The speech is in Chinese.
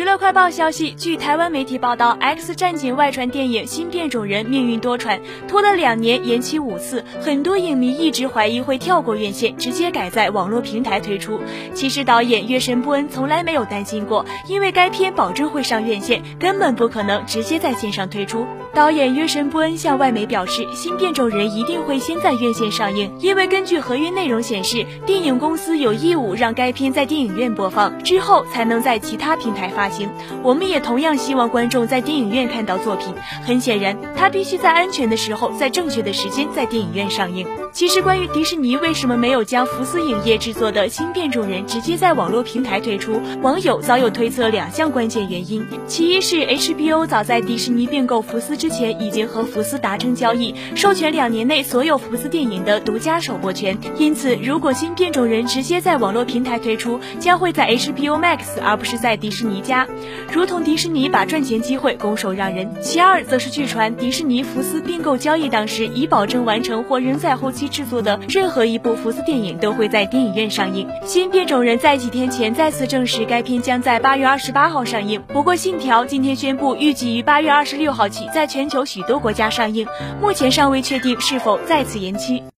娱乐快报消息，据台湾媒体报道，《X 战警》外传电影《新变种人》命运多舛，拖了两年，延期五次，很多影迷一直怀疑会跳过院线，直接改在网络平台推出。其实导演约神布恩从来没有担心过，因为该片保证会上院线，根本不可能直接在线上推出。导演约神布恩向外媒表示，《新变种人》一定会先在院线上映，因为根据合约内容显示，电影公司有义务让该片在电影院播放，之后才能在其他平台发行。我们也同样希望观众在电影院看到作品。很显然，它必须在安全的时候，在正确的时间在电影院上映。其实，关于迪士尼为什么没有将福斯影业制作的《新变种人》直接在网络平台推出，网友早有推测两项关键原因：其一是 HBO 早在迪士尼并购福斯。之前已经和福斯达成交易，授权两年内所有福斯电影的独家首播权。因此，如果新变种人直接在网络平台推出，将会在 HBO Max 而不是在迪士尼家，如同迪士尼把赚钱机会拱手让人。其二，则是据传迪士尼福斯并购交易当时已保证完成或仍在后期制作的任何一部福斯电影都会在电影院上映。新变种人在几天前再次证实该片将在八月二十八号上映。不过，信条今天宣布预计于八月二十六号起在。全球许多国家上映，目前尚未确定是否再次延期。